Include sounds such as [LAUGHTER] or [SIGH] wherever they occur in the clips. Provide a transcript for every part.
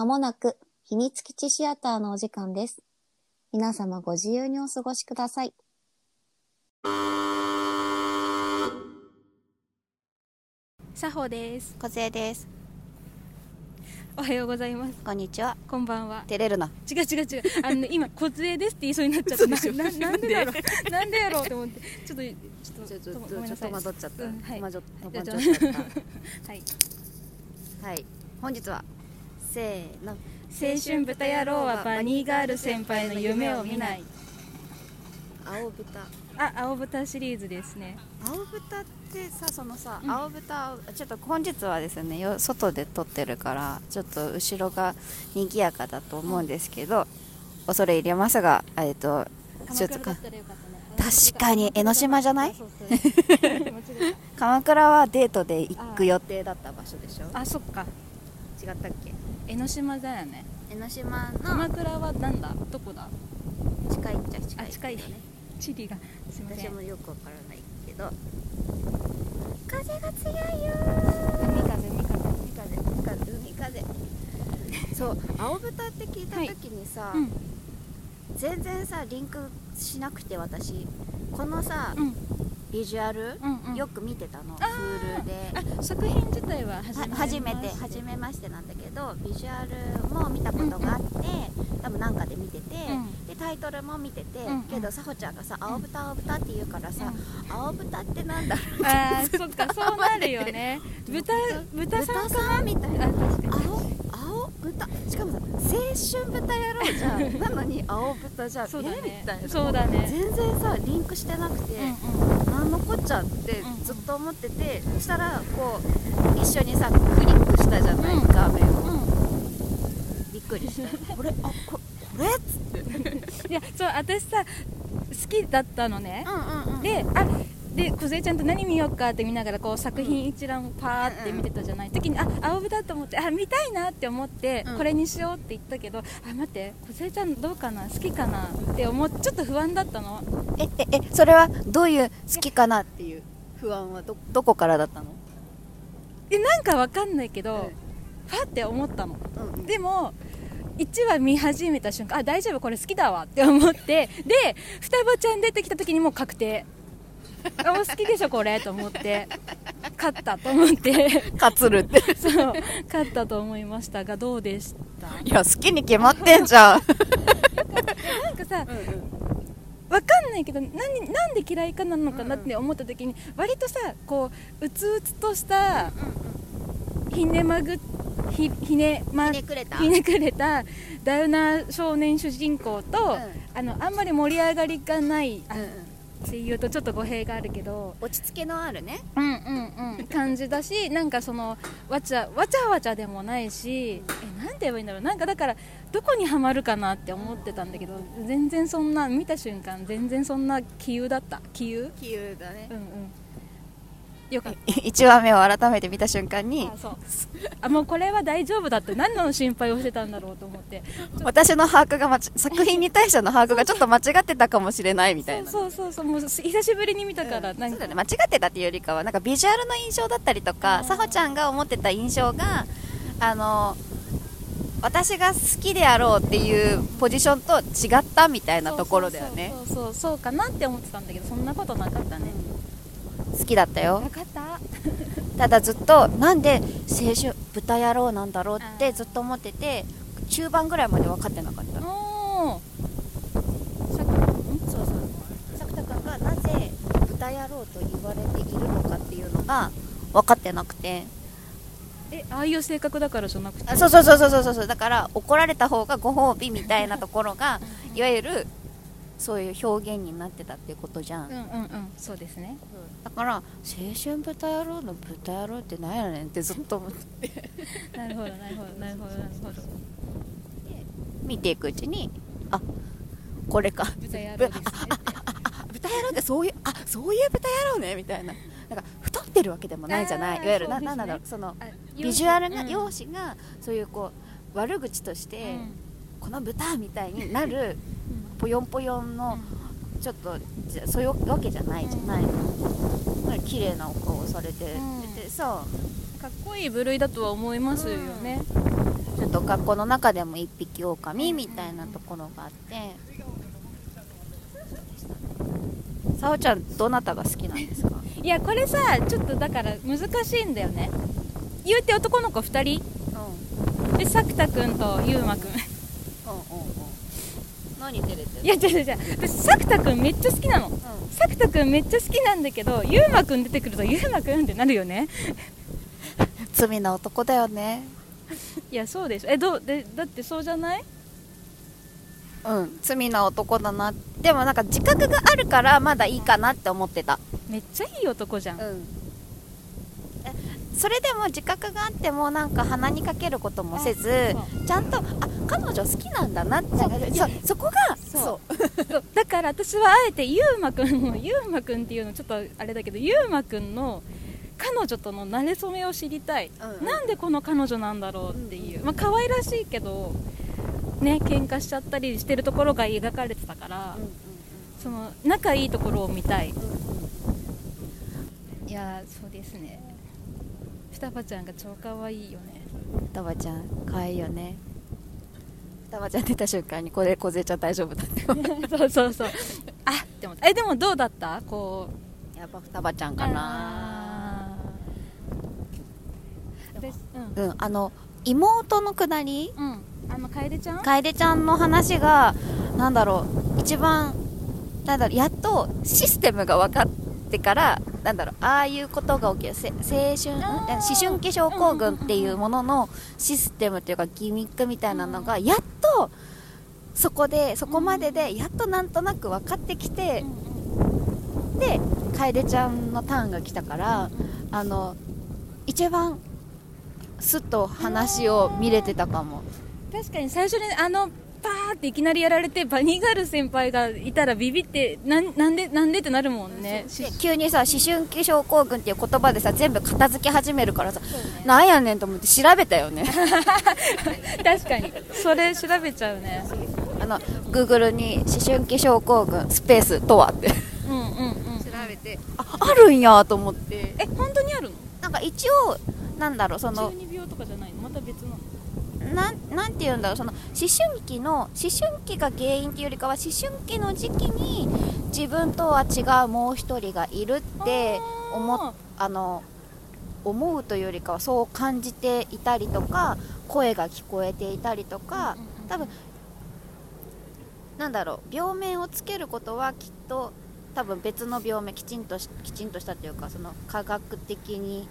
まもなく秘密基地シアターのお時間です。皆様ご自由にお過ごしください。佐保です。小杖です。おはようございます。こんにちは。こんばんは。照れるな。違う違う違う。[LAUGHS] あのね、今、小杖ですって言いそうになっちゃった。なななんでだろう。なんでやろうと思って。ちょっと、ちょっと、とごめんなさい。戸惑っちゃった。うんはい戸惑っちゃっはい。た。はい。本日はせーの。青春豚野郎はバニーガール先輩の夢を見ない。青豚。あ、青豚シリーズですね。青豚ってさそのさ、うん青豚ちょっと本日はですねよ外で撮ってるからちょっと後ろが賑やかだと思うんですけど、恐れ入れますがえっとちょっとか。確かに江ノ島じゃない？[LAUGHS] 鎌倉はデートで行く予定だった場所でしょ？たあ、そっか。違ったっけ？江ノ島だよね。江ノ島鎌の倉はなんだ？どこだ？近いっちゃ近いあ、近いよね地理が。すいません。私もよくわからないけど風が強いよ海風、海風。海風海風海風そう青豚って聞いた時にさ、うん。全然さリンクしなくて私このさ、うん。ビジュアル、うんうん。よく見てたの。あー。Hulu で。あ作品自体はは初め初めて。初めましてなんだけどビジュアルも見たことがあって、多分なんかで見てて、うん。でタイトルも見てて、うんうん。けどさほちゃんがさ「青豚青豚」って言うからさ「青豚ってなんだろう?」あーそっかそうなるよね。豚豚さんかさん？みたいな豚。しかもさ青春豚野郎じゃん。[LAUGHS] なのに青豚じゃん。そうだえみねたいな。そうだね。全然さリンクしてなくて、うんうん何のこっちゃってうんずっと思ってて、そしたらこう一緒にさクリックしたじゃない、うん画面を、うびっくりした。これあここれっつって。ん [LAUGHS] いやそう私さ好きだったのね。うんうんうん。であで梢ちゃんと何見ようかって見ながらこう作品一覧をパーって見てたじゃない。時にあ青豚と思ってあ見たいなって思って、うん。これにしようって言ったけどあ待って梢ちゃんどうかな好きかなって思っちょっと不安だったの。えええそれはどういう好きかなっていう不安はどどこからだったの？えなんかわかんないけど、うん。ファって思ったの。うんでも1話見始めた瞬間あ大丈夫これ好きだわって思ってで双葉ちゃん出てきた時にもう確定 [LAUGHS] あもう好きでしょこれと思って。勝ったと思って。かつるって。[LAUGHS] そう。勝ったと思いましたがどうでした？いや好きに決まってんじゃん。なんかさわかんないけど何なんで嫌いかなのかなって思った時に割とさこううつうつとしたひねまぐひひねまひねくれた。ひねくれたダウナー少年主人公と、うん。あのあんまり盛り上がりがないっていうとちょっと語弊があるけど落ち着けのあるね。うんうんうん感じだし [LAUGHS] なんかそのわちゃわちゃわちゃでもないしえなんて言えばいいんだろう。なんかだからどこにはまるかなって思ってたんだけど全然そんな見た瞬間全然そんな気憂だった。気憂比喩だね。うんうんよかっ1 [LAUGHS] 話目を改めて見た瞬間にたあもうこれは大丈夫だって何の心配をしてたんだろうと思って。私の把握がまち作品に対しての把握がちょっと間違ってたかもしれないみたいな。そうそうそうもう久しぶりに見たから、なんか。そうだね。間違ってたっていうよりかはなんかビジュアルの印象だったりとかさほちゃんが思ってた印象があの私が好きであろうっていうポジションと違ったみたいなところだよね。そうそうそうそう。そうかなって思ってたんだけどそんなことなかったね、好きだったよ。分かった。ただずっとなんで青春豚野郎なんだろうってずっと思ってて中盤ぐらいまで分かってなかった。おそうそう。作田君がなぜ豚野郎と言われているのかっていうのが分かってなくて。えああいう性格だからじゃなくて？あそうそうそうそうそうそう。だから怒られた方がご褒美みたいなところがいわゆるそういう表現になってたっていうことじゃん、うんうんうんそうですね。だから青春豚野郎の豚野郎って何やねんってずっと思って。[LAUGHS] なるほどなるほどなるほどなるほど。見ていくうちにあこれか。豚野郎ですね。あ豚野郎ってそういうあそういう豚野郎ねみたいな。なんか太ってるわけでもないじゃない。いわゆるね。なんだろうそのあビジュアルが、うん。容姿がそういうこう悪口として、この豚みたいになるぽよんぽよんのちょっとじゃそういうわけじゃないじゃない、まあ綺麗なお顔をされて、うん。でさかっこいい部類だとは思いますよね、ちょっと学校の中でも一匹狼みたいなところがあって。さおちゃんどなたが好きなんですか？[LAUGHS] いやこれさちょっとだから難しいんだよね。言うて男の子2人？うん。で作田君とゆうまくんうんうんうん何照れてる。いや違う違う私作田君めっちゃ好きなの。うん。作田君めっちゃ好きなんだけどゆうまくん出てくるとゆうまくんってなるよね。罪な男だよね。いやそうでしょ。えどうでだってそうじゃない？うん罪な男だな。でもなんか自覚があるからまだいいかなって思ってた。めっちゃいい男じゃん、んそれでも自覚があってもなんか鼻にかけることもせずそちゃんとあ彼女好きなんだなって。そこが [LAUGHS] そう。だから私はあえてゆうまくんのゆうまくんっていうのちょっとあれだけどゆうまくんの彼女との馴れ初めを知りたい、うん。うんなんでこの彼女なんだろうっていう、まあ可愛らしいけどね喧嘩しちゃったりしてるところが描かれてたから、その仲いいところを見たい。いやーそうですね双葉ちゃんが超可愛いよね。双葉ちゃん可愛いよね。双葉ちゃん出た瞬間にこれ梢ちゃん大丈夫だって。[LAUGHS] そうそうそう。あって思った。えでもどうだった？こう。やっぱ双葉ちゃんかな。うん。うんあの妹のくだり？うん。あの楓ちゃん？楓ちゃんの話がなんだろう一番なんだろうやっとシステムが分かってからなんだろうああいうことが起きるせ青春思春期症候群っていうもののシステムっていうかギミックみたいなのがやっとそこでそこまででやっとなんとなく分かってきてで楓ちゃんのターンが来たからあの一番すっと話を見れてたかも。確かに最初にあのパーっていきなりやられてバニーガール先輩がいたらビビってなんなんでなんでってなるもんね。急にさ思春期症候群っていう言葉でさ全部片付け始めるからさ、なんやねんと思って調べたよね。[LAUGHS] 確かに。それ調べちゃうね。あの Google に思春期症候群スペースとはって。うんうんうん。調べて。ああるんやと思って。え本当にあるの？なんか一応なんだろうその中二病とかじゃないの？また別なのなんなんて言うんだろうその思春期の思春期が原因っていうよりかは思春期の時期に自分とは違うもう一人がいるって思っあの思うというよりかはそう感じていたりとか声が聞こえていたりとか多分なんだろう病名をつけることはきっと多分別の病名きちんとしきちんとしたというかその科学的に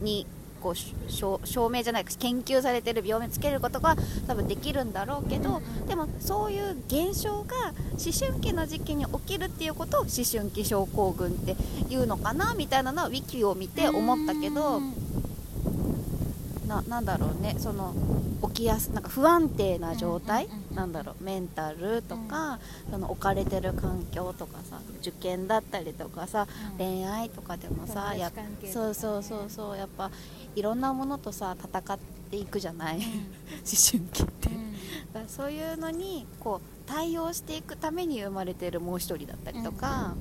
にこうし証証明じゃない研究されてる病名つけることが多分できるんだろうけどでもそういう現象が思春期の時期に起きるっていうことを思春期症候群っていうのかなみたいなのはウィキを見て思ったけどうんななんだろうねその起きやすなんか不安定な状態、うんうんうんなんだろうメンタルとか、その置かれてる環境とかさ受験だったりとかさ、うん。恋愛とかでもさ友達やそうそうそうそうやっぱいろんなものとさ戦っていくじゃない、[LAUGHS] 思春期って、だからそういうのにこう対応していくために生まれてるもう一人だったりとか、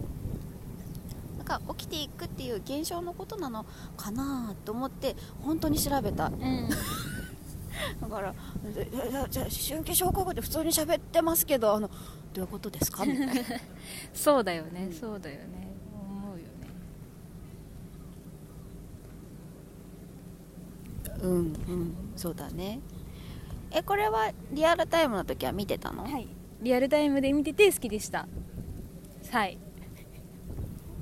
なんか起きていくっていう現象のことなのかなと思って本当に調べた。うんうんだからでいやいやじゃあ思春期症候群って普通に喋ってますけどあのどういうことですかみたいなそうだよね、そうだよね思うよねうんうんそうだねえこれはリアルタイムの時は見てたの、はいリアルタイムで見てて好きでしたはい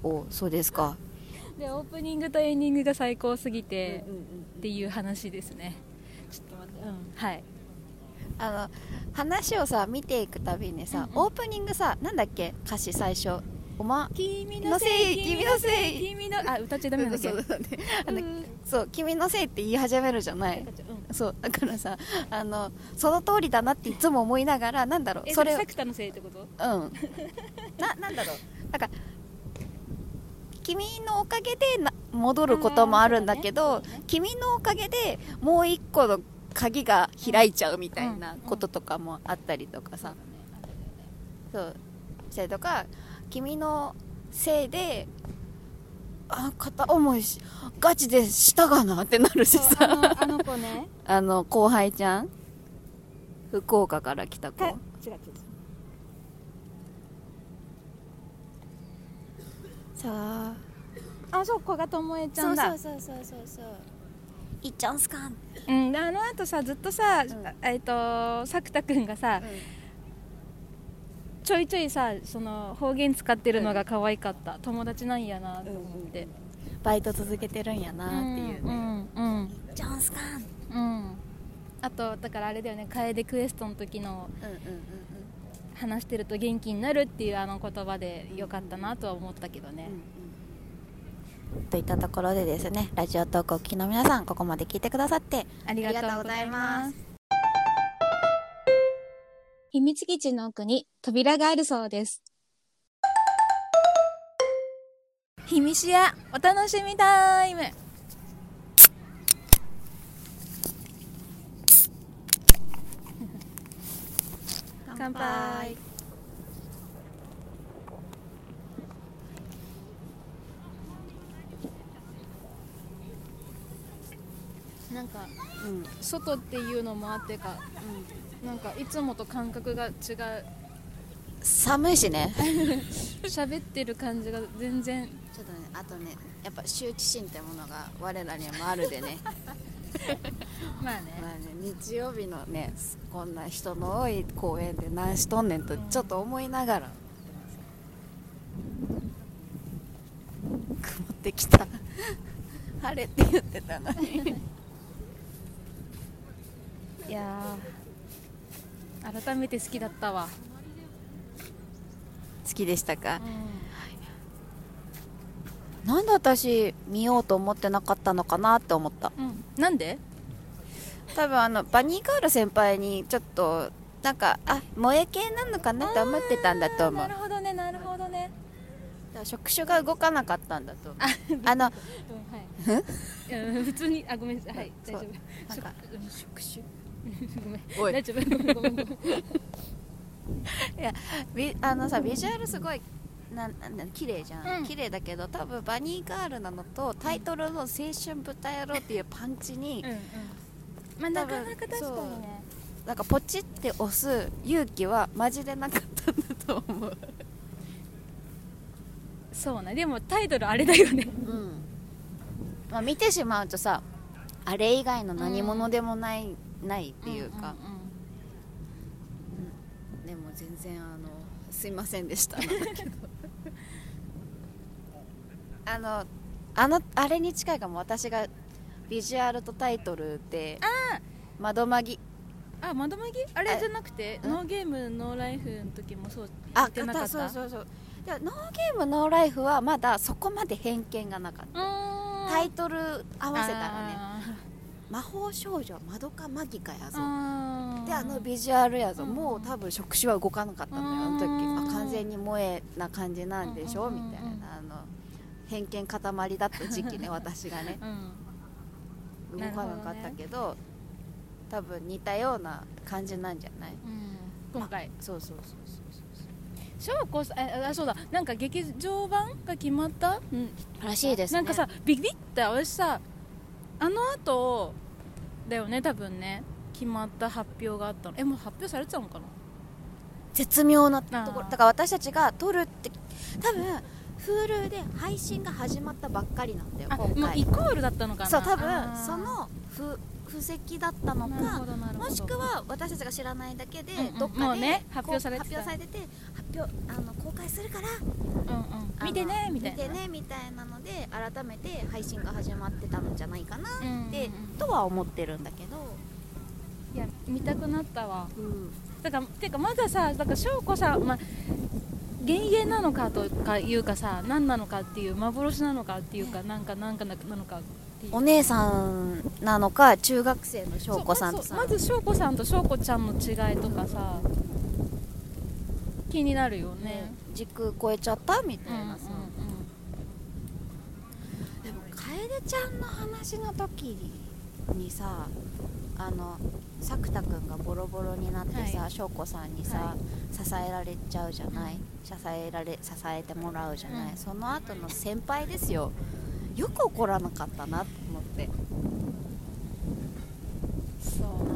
おそうですかでオープニングとエンディングが最高すぎてっていう話ですねちょっと待ってうんはい。あの話をさ見ていくたびにさ、うんうん。オープニングさなんだっけ？歌詞最初。おま君のせい君のせい。君のあ歌っちゃダメなんだっけ？そうだねあのうん。そう君のせいって言い始めるじゃない。そうだからさあのその通りだなっていつも思いながらなんだろう？えそれ作田のせいってこと？うん。ななんだろう？なんか君のおかげでな戻ることもあるんだけど、ね。君のおかげでもう一個の鍵が開いちゃうみたいなこととかもあったりとかさ、そう。したりとか君のせいであ片思いしガチでしたがなってなるしさ。のあの子ね。[LAUGHS] あの後輩ちゃん？福岡から来た子。か違う違うさあ。あそう古賀智恵ちゃんだ。そうそうそうそういっちゃんすか？ん、うん、であの後さずっとさ、ん。えっ、と作田君がさ、ちょいちょいさその方言使ってるのが可愛かった、友達なんやなと思って、バイト続けてるんやなっていうね、うんうんジョンスカンうんあとだからあれだよね。楓クエストの時のうんうんうん話してると元気になるっていうあの言葉でよかったなとは思ったけどね、といったところでですねラジオトークをお聞きの皆さんここまで聞いてくださってありがとうございます。[LAUGHS] 秘密基地の奥に扉があるそうです。秘密やお楽しみタイム。乾杯なんかうん。外っていうのもあってかなんかいつもと感覚が違う。寒いしね。[LAUGHS] 喋ってる感じが全然。ちょっとねあとねやっぱ羞恥心ってものが我らにもあるでね。[LAUGHS] まあね。まあね日曜日のねこんな人の多い公園で何しとんねんとちょっと思いながら、曇ってきた。[LAUGHS] 晴れって言ってたのにいやー改めて好きだったわ、好きでしたか？なんで私見ようと思ってなかったのかなって思った。うん、なんで？多分あのバニーガール先輩にちょっとなんかあ萌え系なのかなと思ってたんだと思う。なるほどねなるほどね、触手が動かなかったんだと思う。あのうんはい。うん普通にあごめんなさい。はい大丈夫。なんかうん触手ごめん。おい。大丈夫。ごめん。ごめん。ごめんビあのさビジュアルすごいななんだ綺麗じゃん、うん。綺麗だけど多分バニーガールなのとタイトルの「青春豚野郎」っていうパンチに、うんうん。まあなかなか確かにね。なんかポチって押す勇気はマジでなかったんだと思う。そうね。でもタイトルあれだよね。うん、まあ、見てしまうとさあれ以外の何者でもない、ないっていうか、うんでも全然あのすいませんでした [LAUGHS] あのあのあれに近いかも私がビジュアルとタイトルで「窓まぎあ窓マギあれあじゃなくてうん。ノーゲームノーライフの時もそう」あ言ってなかった？そうそうそうでノーゲームノーライフはまだそこまで偏見がなかった。タイトル合わせたらね。あ魔法少女まどかマギカやー。ぞであのビジュアルやぞ、うん。もう多分触手は動かなかったのよあの時。うんあ完全に萌えな感じなんでしょ、うんみたいな。あの偏見塊だった時期ね [LAUGHS] 私がね。うん。動かなかったけど多分似たような感じなんじゃない？うん。今回。そうそうそうそう翔子さんえあそうだ。なんか劇場版が決まった、うん、らしいですね。なんかさビビって私さあの後だよね多分ね。決まった発表があったの。えもう発表されてたのかな？絶妙なところ。だから私たちが撮るって多分 Hulu で配信が始まったばっかりなんだよあ今回。もうイコールだったのかな？そう多分その布布石だったのかもしくは私たちが知らないだけで、うんうん。どっかで、ね発表されててて発表あの公開するからうんうん見てねみたいな。見てねみたいなので改めて配信が始まってたんじゃないかなって、うんうんうん。とは思ってるんだけど、いや見たくなったわ。うん。だからてかまださだから翔子さんまあ幻影なのかとかいうかさ何なのかっていう幻なのかっていうかなんかなんかなのかお姉さんなのか中学生の翔子さんとまずまず翔子さんと翔子ちゃんの違いとかさ気になるよね。ね時空超えちゃったみたうんうんいなさ、でも楓ちゃんの話の時にさあの作田君がボロボロになってさ、は翔子さんにさ、は支えられちゃうじゃない、支えられ支えてもらうじゃない、うん。その後の先輩ですよ。よく怒らなかったなと思って。そう。な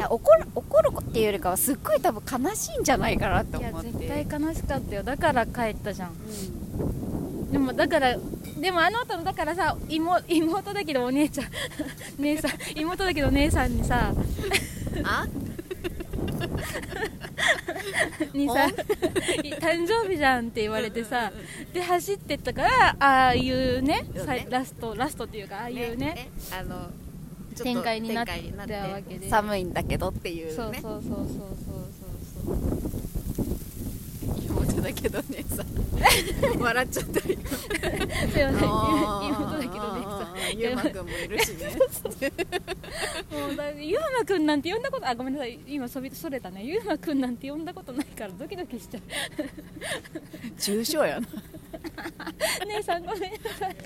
いや怒る怒るっていうよりかはすっごい多分悲しいんじゃないかなって。いや思って絶対悲しかったよ。だから帰ったじゃん。うん。でもだからでもあの後のだからさ妹妹だけどお姉ちゃん。[LAUGHS] 姉さん妹だけど姉さんにさ。あ？[LAUGHS] にさ誕生日じゃんって言われてさで走ってったからああいうねね。ラストラストっていうかああいうね。あのちょっと展開になったわけで。寒いんだけどっていうねそうそうそう。そうそうそう。妹だけどねさ [LAUGHS] 笑っちゃったりそうよね。妹だけどね。さゆうまくんもいるしね。もうだゆうまくんなんて呼んだことあごめんなさい。今そびそれたね。ゆうまくんなんて呼んだことないからドキドキしちゃう。重症やな。姉さんごめんなさい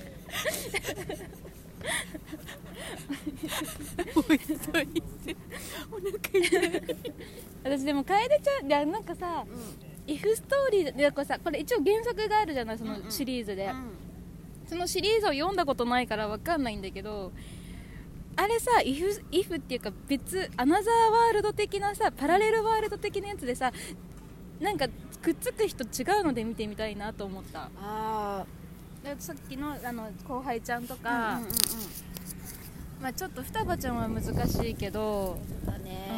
[LAUGHS] おいといて。お腹痛い。私でも楓ちゃんいやなんかさ「イフストーリー」でこれさこれ一応原作があるじゃないそのシリーズで、そのシリーズを読んだことないからわかんないんだけどあれさイフイフっていうか別アナザーワールド的なさパラレルワールド的なやつでさなんかくっつく人違うので見てみたいなと思った。あでさっきのあの後輩ちゃんとあか、うんうんうんまあ、ちょっと双葉ちゃんは難しいけど、だね。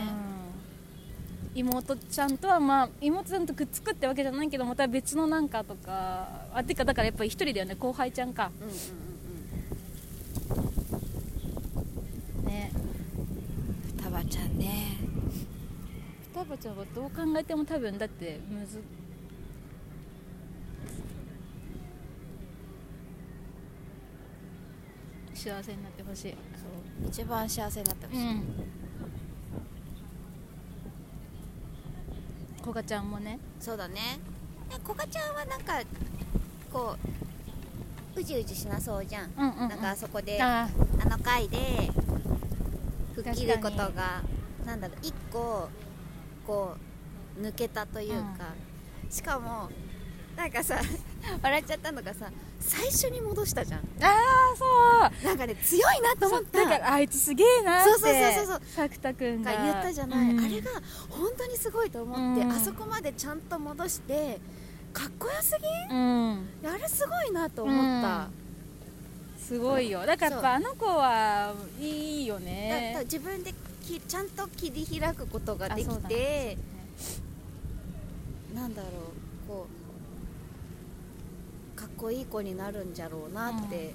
うん。妹ちゃんとはまあ妹ちゃんとくっつくってわけじゃないけどまた別のなんかとか。あてかだからやっぱり一人だよね後輩ちゃんか。うんうんうんねうん。双葉ちゃんね。双葉ちゃんはどう考えても多分だってむず幸せになってほしい。一番幸せになってほしい、うん。こがちゃんもね。そうだね。ねこがちゃんはなんかこううじうじしなそうじゃん、うんうん、うん、なんかあそこでああの回で吹っ切ることがなんだろう一個こう抜けたというか、しかもなんかさ笑っちゃったのがさ最初に戻したじゃん。ああそう。なんかね強いなと思った。だからあいつすげえなってそうそうそうそうそう。作田君が。が言ったじゃない、うん。あれが本当にすごいと思って、うん。あそこまでちゃんと戻してかっこよすぎ？うん。あれすごいなと思った、すごいよ。だからやっぱあの子はいいよね。自分できちゃんと切り開くことができてなんだろうかっこいい子になるんじゃろうなって、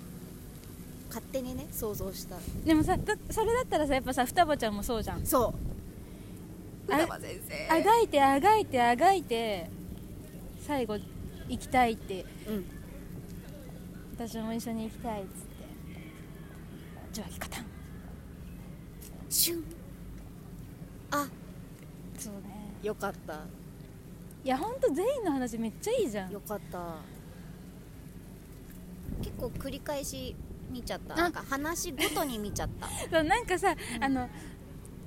勝手にね想像した。でもさだそれだったらさやっぱさ双葉ちゃんもそうじゃん。そう。あ双葉先生。あがいてあがいてあがいて最後行きたいって。うん。私も一緒に行きたいっつって。受話器カタン。シュン。あ。そうね。よかった。いやほんと全員の話めっちゃいいじゃん。よかった結構繰り返し見ちゃった。あ。なんか話ごとに見ちゃった。[LAUGHS] そうなんかさ、あの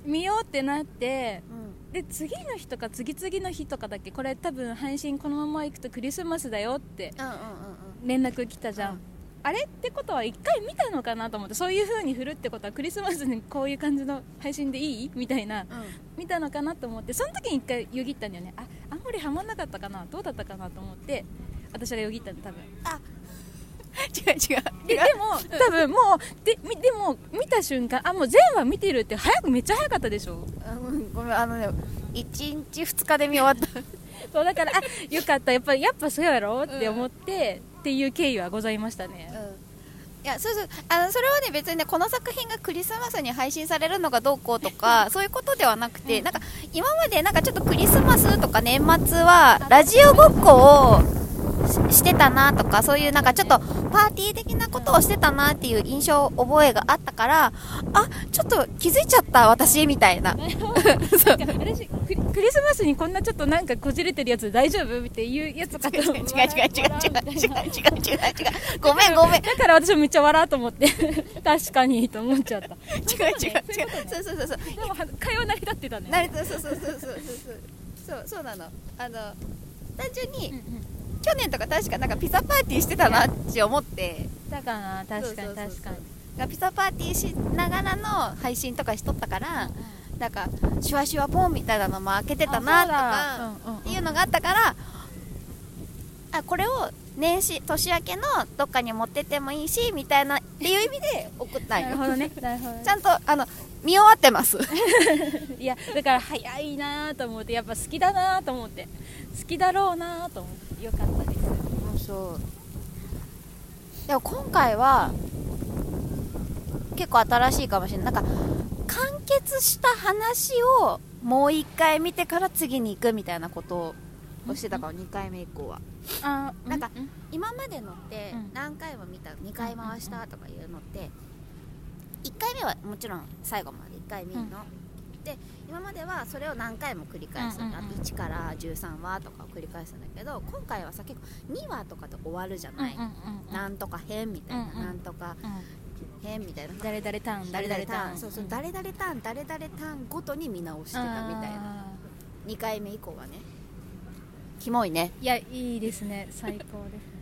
見ようってなってうん。で次の日とか次々の日とかだっけ？これ多分配信このまま行くとクリスマスだよってうんうんうん連絡来たじゃん、うん。あれってことは一回見たのかなと思ってそういう風に振るってことはクリスマスにこういう感じの配信でいい？みたいなうん。見たのかなと思ってその時に一回よぎったんだよね。ああんまりハマんなかったかな？どうだったかなと思って私がよぎったんだ多分違う違う。ででも多分もうでみでも見た瞬間あもう全話見てるって早くめっちゃ早かったでしょ？うんごめんあのね1日2日で見終わった。[LAUGHS] そうだからあよかったやっぱやっぱそうやろ？って思って、っていう経緯はございましたね。いやそうそう。あのそれはね別にねこの作品がクリスマスに配信されるのかどうこうとか [LAUGHS] そういうことではなくて、なんか今までなんかちょっとクリスマスとか年末はラジオごっこをししてたなとかそういうなんかちょっとパーティー的なことをしてたなっていう印象覚えがあったからあちょっと気づいちゃった私みたいな。なんか私クリスマスにこんなちょっとなんかこじれてるやつ大丈夫っていうやつかと [LAUGHS] 違う違う違う違う違う違う違う笑違う違うごめんごめんだから私もめっちゃ笑うと思って確かにと思っちゃった違う違う違うそうそうそうそうでもは会話成り立ってたねなるとそうそうそうそうそうそうそうそうなのあの単純にうんうん去年とか確かなんかピザパーティーしてたなって思って。だかな確かに確かに。がピザパーティーしながらの配信とかしとったからなんかシュワシュワポンみたいなのも開けてたなとかっていうのがあったからあこれを年始年明けのどっかに持ってってもいいしみたいなっていう意味で送ったんよ。ね。ね。ちゃんとあの見終わってます。[LAUGHS] いやだから早いなと思ってやっぱ好きだなと思って好きだろうなと思ってよかったです。そう。でも今回は結構新しいかもしれない。なんか完結した話をもう一回見てから次に行くみたいなことをしてたかも2回目以降は。あなんか今までのってうん。何回も見た2回回したとかいうのって1回目はもちろん最後まで1回見るの、で今まではそれを何回も繰り返すんだ、うんうんうん。1から13話とかを繰り返すんだけど今回はさ結構2話とかで終わるじゃない、うんうんうんなんとか編みたいな、うんうん。なんとかうん編みたいな。誰々ターン誰々ターン。ン。そうそう誰々ターン誰々ターンごとに見直してたみたいな。あ2回目以降はね。キモいね。ーいやいいですね。最高です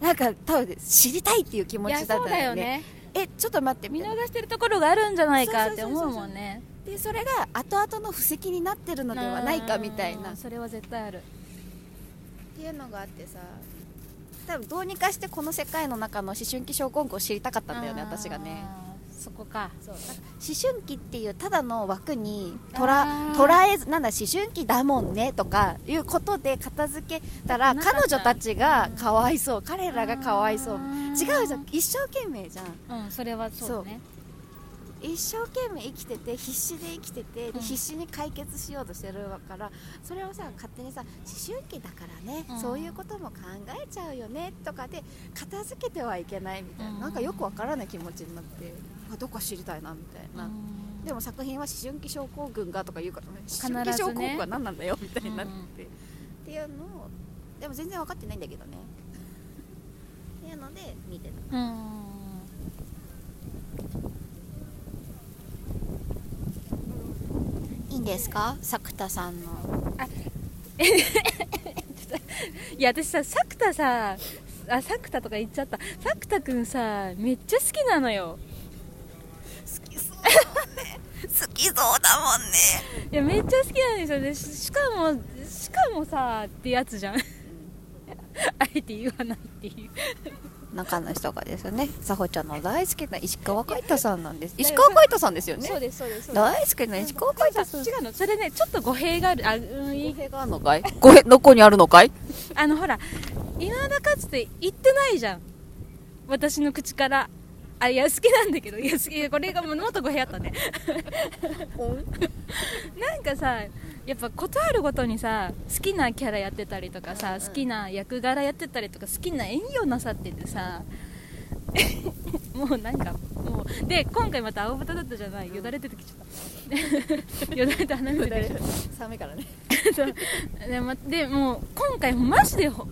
なんか多分知りたいっていう気持ちだったよね。ねえちょっと待って見逃してるところがあるんじゃないかって思そうもんね。でそれが後々の布石になってるのではないかみたいな。それは絶対ある。ていうのがあってさ多分どうにかしてこの世界の中の思春期症候群を知りたかったんだよね私がねそこか。思春期っていうただの枠に捉あー。捉えずなんだ思春期だもんねとかいうことで片付けたら彼女たちがかわいそう。彼らがかわいそう。違うじゃん。一生懸命じゃん。うんそれはそうだね一生懸命生きてて必死で生きてて、でうん。必死に解決しようとしてるからそれをさ勝手にさ思春期だからね、うん。そういうことも考えちゃうよねとかで片付けてはいけないみたいな、うん。なんかよくわからない気持ちになってあどこか知りたいなみたいな、うん。でも作品は思春期症候群がとか言うからね。思春期症候群は何なんだよみたいになって、うん。っていうのをでも全然分かってないんだけどね。っていうので見てたうんいいんですか？作田さんの。[LAUGHS] いや私さ作田さあ作田とか言っちゃった。作田くんさめっちゃ好きなのよ。好きそうだもんね。好きそうだもんね。いやめっちゃ好きなんですよ。ねししかもしかもさってやつじゃん。[LAUGHS] あえて言わないっていう中の人がですよね。さほちゃんの大好きな石川海人さんなんです。石川海人さんですよね。そうですそうです。大好きな石川海人さん。違うのそれねちょっと語弊がある。あ,、うん、い語弊があるのかい？語弊どこにあるのかい？あのほら今田かつて言ってないじゃん。私の口からあいや好きなんだけどいや好きこれがもっと語弊あったね。なんかさやっぱことあるごとにさ好きなキャラやってたりとかさ、うん。うん好きな役柄やってたりとか好きな演技をなさっててさもうなんかもうで今回また青豚だったじゃない？よだれ出てきちゃった。[LAUGHS] よだれて鼻水出てきちゃった。寒いからね。[LAUGHS] でまでもう今回マジでほ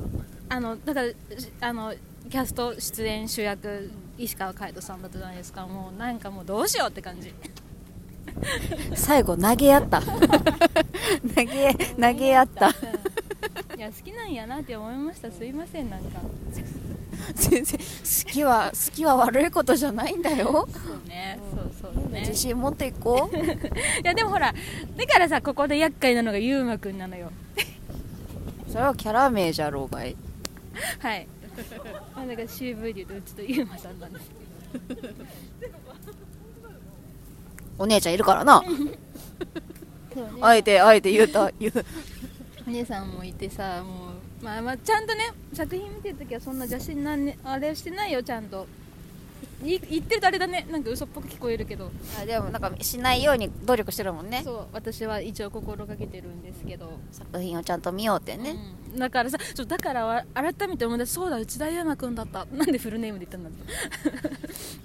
あのだからしあのキャスト出演主役石川海人さんだったじゃないですか。もうなんかもうどうしようって感じ。最後投げ合った。投げ投げ合った。いや好きなんやなって思いました。すいませんなんか。全然好きは好きは悪いことじゃないんだよ。そうね。そうそうね。自信持っていこう。いやでもほらだからさここで厄介なのがゆうまくんなのよ。それはキャラ名じゃろうがい。はいまあだから CV で言うとうちとゆうまさんなんですけどお姉ちゃんいるからな。そうね。あえてあえて言うた言う。お姉さんもいてさもう、まあ、まあちゃんとね作品見てるときはそんな邪神な、ね、あれしてないよちゃんと。い言ってるとあれだね。なんか嘘っぽく聞こえるけど。あでもなんかしないように努力してるもんね。そう私は一応心がけてるんですけど、作品をちゃんと見ようってね、うん。だからさちょだからわ改めて思い出しそうだ内田悠馬くんだった。なんでフルネームで言ったんだろう。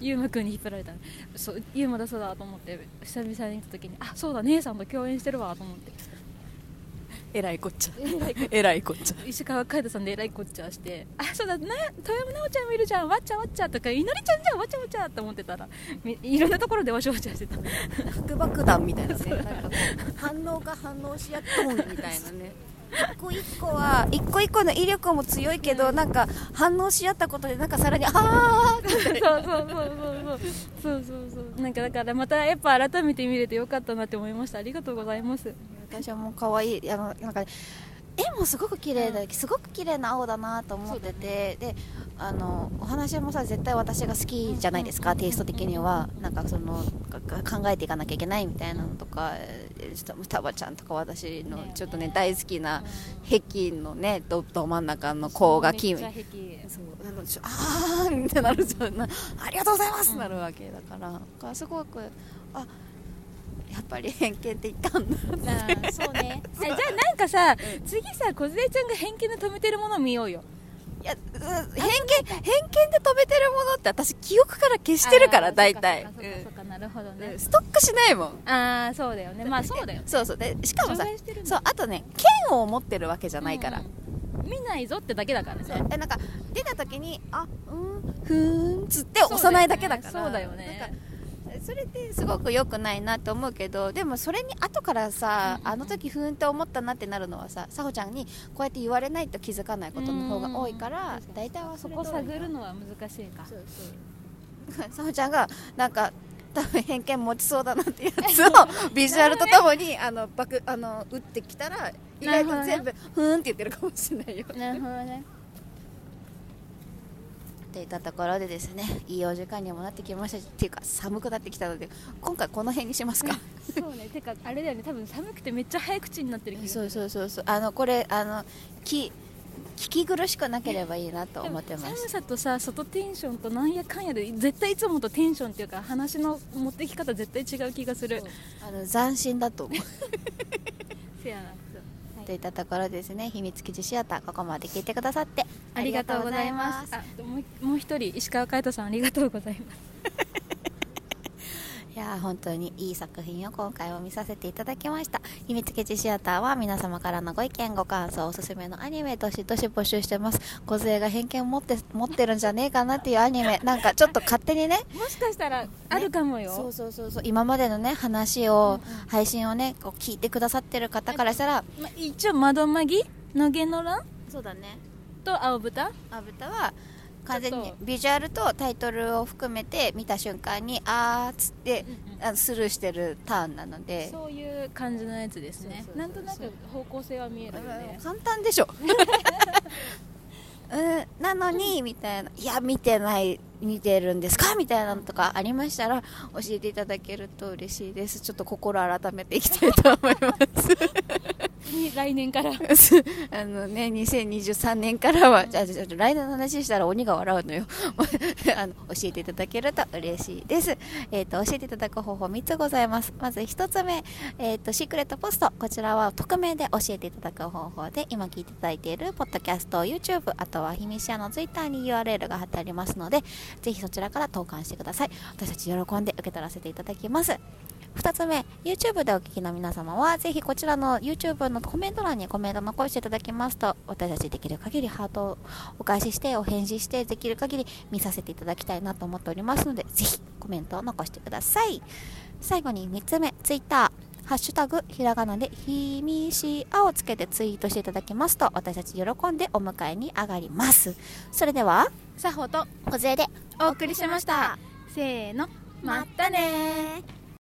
[LAUGHS] 悠馬くんに引っ張られたそう悠馬だそうだと思って久々に見た時にあそうだ姉さんと共演してるわと思ってえらいこっちゃ。えらいこっちゃ。石川海人さんでえらいこっちゃしてあそうだな富山奈緒ちゃんもいるじゃん。わっちゃわっちゃとかいのりちゃんじゃん。わちゃわちゃと思ってたらみいろんなところでわちゃわちゃしてた。核爆弾みたいなね。なんか [LAUGHS] 反応が反応し合っとんみたいなね一個一個は一個一個の威力も強いけど、なんか反応し合ったことでなんかさらにああってそうそうそうそう。そうそうそうなんかだからまたやっぱ改めて見れてよかったなって思いました。ありがとうございます。私はもう可愛いあのなんか、絵もすごく綺麗だ、うん、すごく綺麗な青だなと思ってて、ね、であのお話もさ絶対私が好きじゃないですか、テイスト的には。なんかそのか考えていかなきゃいけないみたいなのとか双葉ちゃんとか私のちょっとね大好きな壁のねどど真ん中の子がキめっちゃ壁。そう。あーってなるじゃん。な [LAUGHS] ありがとうございます、なるわけだから。だからすごくあやっぱり偏見って言ったんだそうね。[LAUGHS] えじゃあなんかさ、次さ梢ちゃんが偏見で止めてるもの見ようよいや、うん偏見、偏見で止めてるものって私記憶から消してるから、大体。なるほどね。うんストックしないもん。ああそうだよね。まあそうだよそうそう。で、しかもさそう、あとね、剣を持ってるわけじゃないから。うん。見ないぞってだけだからね。え、なんか、出た時に、あ、うん、ふーん、つって押さないだけだから。そうだよね。なんかそれってすごく良くないなと思うけどでもそれに後からさ、あの時ふーんって思ったなってなるのはささほちゃんにこうやって言われないと気づかないことの方が多いからうん。大体はそこ探るのは難しいか。さほちゃんがなんか多分偏見持ちそうだなっていうやつをビジュアルとともにあのバクあの打ってきたら意外と全部ふーんって言ってるかもしれないよ。なるほどねといったところでですねいいお時間にもなってきましたっていうか寒くなってきたので今回この辺にしますか。そうねてかあれだよね多分寒くてめっちゃ早口になってる気そうそうそうそう。あのこれあのき聞き苦しくなければいいなと思ってます。寒さとさ外テンションとなんやかんやで絶対いつもとテンションっていうか話の持ってき方絶対違う気がする。あの斬新だと思う。[LAUGHS] せやなといったところですね。秘密基地シアターここまで聞いてくださってありがとうございます。あもうもう一人石川海人さんありがとうございます [LAUGHS] いやー本当にいい作品を今回も見させていただきました。秘密基地シアターは皆様からのご意見ご感想おすすめのアニメどしどし募集してます。小勢が偏見持って持ってるんじゃねえかなっていうアニメ。なんかちょっと勝手にね。もしかしたらあるかもよ、そうそうそうそう。今までのね話を、配信をねこう聞いてくださってる方からしたらま一応窓マギ野毛の乱？そうだね。と青豚？あぶたは完全にビジュアルとタイトルを含めて見た瞬間にあーっつって、あのスルーしてるターンなので。そういう感じのやつですね。なんとなく方向性は見えるよね簡単でしょ。[LAUGHS] うん。なのにみたいな。いや見てない見てるんですか？みたいなのとかありましたら教えていただけると嬉しいです。ちょっと心改めていきたいと思いますに来年から [LAUGHS] あのね、2023年からは、じゃあ、来年の話したら鬼が笑うのよ。[LAUGHS] あの、教えていただけると嬉しいです。えっ、と、教えていただく方法3つございます。まず1つ目、えっ、と、シークレットポスト。こちらは匿名で教えていただく方法で、今聞いていただいている、ポッドキャスト、YouTube、あとは、秘密屋の Twitter に URL が貼ってありますので、ぜひそちらから投函してください。私たち喜んで受け取らせていただきます。2つ目 YouTube でお聞きの皆様はぜひこちらの YouTube のコメント欄にコメント残していただきますと私たちできる限りハートをお返ししてお返事してできる限り見させていただきたいなと思っておりますのでぜひコメントを残してください。最後に3つ目 Twitter ハッシュタグひらがなでひみしあをつけてツイートしていただきますと私たち喜んでお迎えに上がります。それではさほと小勢でお送りしました。せーのまたね